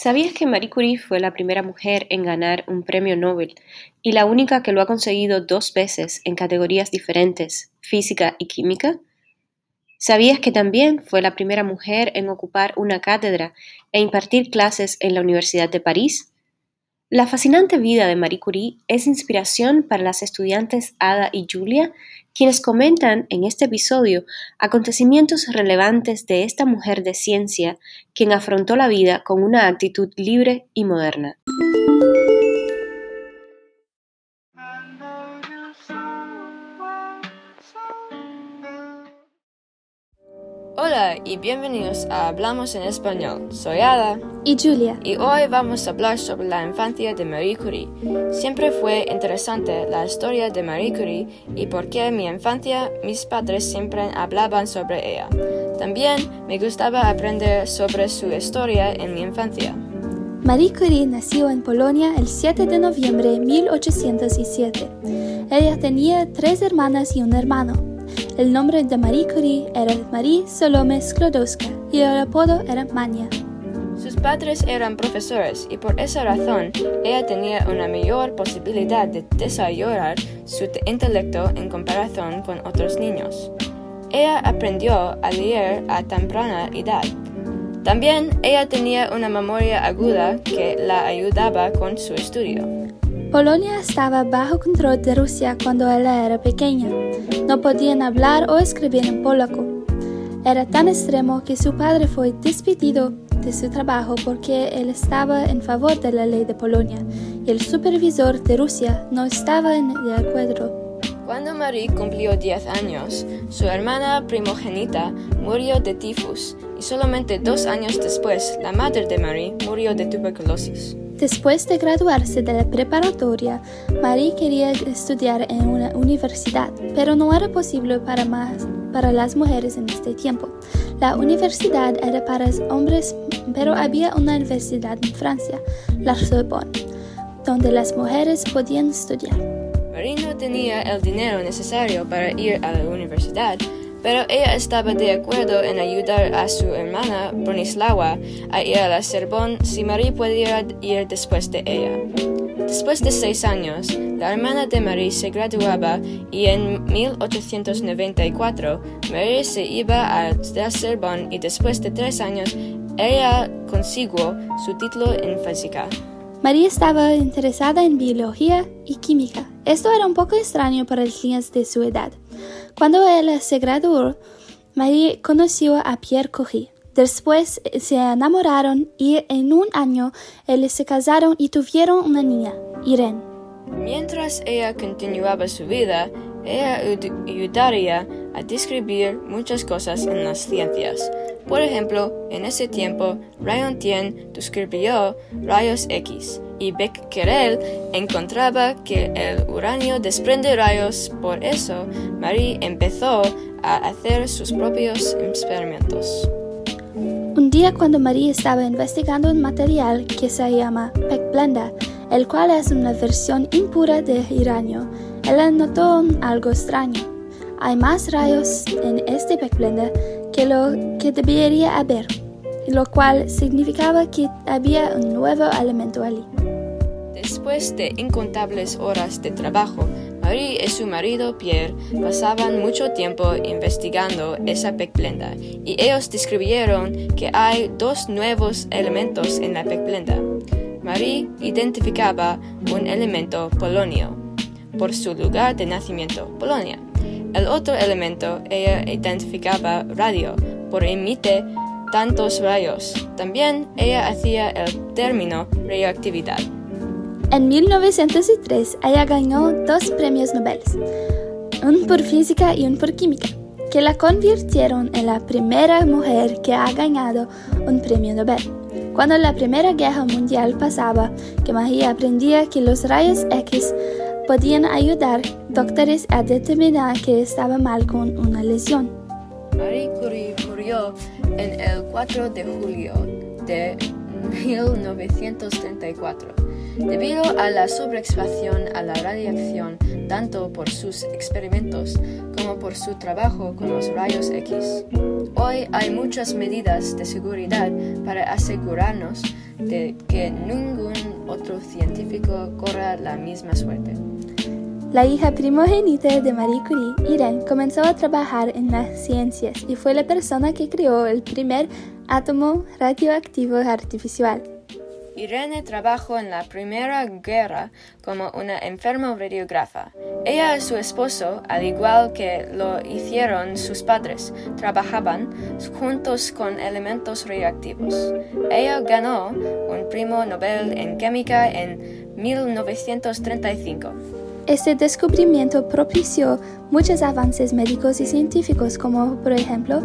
¿Sabías que Marie Curie fue la primera mujer en ganar un premio Nobel y la única que lo ha conseguido dos veces en categorías diferentes, física y química? ¿Sabías que también fue la primera mujer en ocupar una cátedra e impartir clases en la Universidad de París? La fascinante vida de Marie Curie es inspiración para las estudiantes Ada y Julia, quienes comentan en este episodio acontecimientos relevantes de esta mujer de ciencia, quien afrontó la vida con una actitud libre y moderna. Hola y bienvenidos a Hablamos en Español. Soy Ada. Y Julia. Y hoy vamos a hablar sobre la infancia de Marie Curie. Siempre fue interesante la historia de Marie Curie y por qué en mi infancia mis padres siempre hablaban sobre ella. También me gustaba aprender sobre su historia en mi infancia. Marie Curie nació en Polonia el 7 de noviembre de 1807. Ella tenía tres hermanas y un hermano. El nombre de Marie Curie era Marie Salome Sklodowska y el apodo era Mania. Sus padres eran profesores y por esa razón ella tenía una mayor posibilidad de desarrollar su intelecto en comparación con otros niños. Ella aprendió a leer a temprana edad. También ella tenía una memoria aguda que la ayudaba con su estudio. Polonia estaba bajo control de Rusia cuando ella era pequeña. No podían hablar o escribir en polaco. Era tan extremo que su padre fue despedido de su trabajo porque él estaba en favor de la ley de Polonia y el supervisor de Rusia no estaba de acuerdo. Cuando Marie cumplió 10 años, su hermana primogénita murió de tifus y solamente dos años después la madre de Marie murió de tuberculosis. Después de graduarse de la preparatoria, Marie quería estudiar en una universidad, pero no era posible para, más, para las mujeres en este tiempo. La universidad era para hombres, pero había una universidad en Francia, la Sorbonne, donde las mujeres podían estudiar. Marie no tenía el dinero necesario para ir a la universidad, pero ella estaba de acuerdo en ayudar a su hermana Bronislawa a ir a la Sorbonne si Marie pudiera ir después de ella. Después de seis años, la hermana de Marie se graduaba y en 1894 Marie se iba a la Sorbonne y después de tres años ella consiguió su título en física. Marie estaba interesada en biología y química. Esto era un poco extraño para las niñas de su edad. Cuando ella se graduó, Marie conoció a Pierre Curie. Después se enamoraron y en un año se casaron y tuvieron una niña, Irene. Mientras ella continuaba su vida, ella ayudaría a describir muchas cosas en las ciencias. Por ejemplo, en ese tiempo, Rayon Tien describió rayos X y Becquerel encontraba que el uranio desprende rayos, por eso Marie empezó a hacer sus propios experimentos. Un día cuando Marie estaba investigando un material que se llama Blender, el cual es una versión impura de uranio, ella notó algo extraño. Hay más rayos en este Blender que lo que debería haber, lo cual significaba que había un nuevo elemento allí. Después de incontables horas de trabajo, Marie y su marido Pierre pasaban mucho tiempo investigando esa Blender y ellos describieron que hay dos nuevos elementos en la Blender. Marie identificaba un elemento polonio por su lugar de nacimiento, Polonia. El otro elemento ella identificaba radio por emite tantos rayos. También ella hacía el término radioactividad. En 1903 ella ganó dos premios Nobel, uno por física y uno por química, que la convirtieron en la primera mujer que ha ganado un premio Nobel. Cuando la Primera Guerra Mundial pasaba, que Marie aprendía que los rayos X podían ayudar doctores a determinar que estaba mal con una lesión. Marie Curie murió en el 4 de julio de 1934 debido a la sobreexposición a la radiación tanto por sus experimentos como por su trabajo con los rayos X. Hoy hay muchas medidas de seguridad para asegurarnos de que ningún otro científico corra la misma suerte. La hija primogénita de Marie Curie, Irene, comenzó a trabajar en las ciencias y fue la persona que creó el primer átomo radioactivo artificial. Irene trabajó en la Primera Guerra como una enferma radiógrafa. Ella y su esposo, al igual que lo hicieron sus padres, trabajaban juntos con elementos radioactivos. Ella ganó un premio Nobel en química en 1935. Este descubrimiento propició muchos avances médicos y científicos, como por ejemplo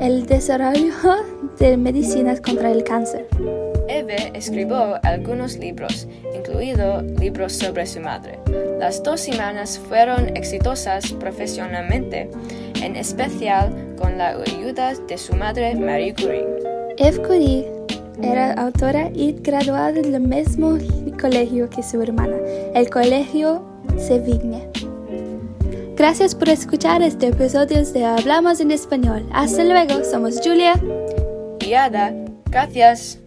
el desarrollo de medicinas contra el cáncer. Eve escribió algunos libros, incluidos libros sobre su madre. Las dos hermanas fueron exitosas profesionalmente, en especial con la ayuda de su madre Marie Curie. Eve Curie era autora y graduada del mismo colegio que su hermana, el Colegio Sevigne. Gracias por escuchar este episodio de Hablamos en Español. Hasta luego, somos Julia y Ada. Gracias.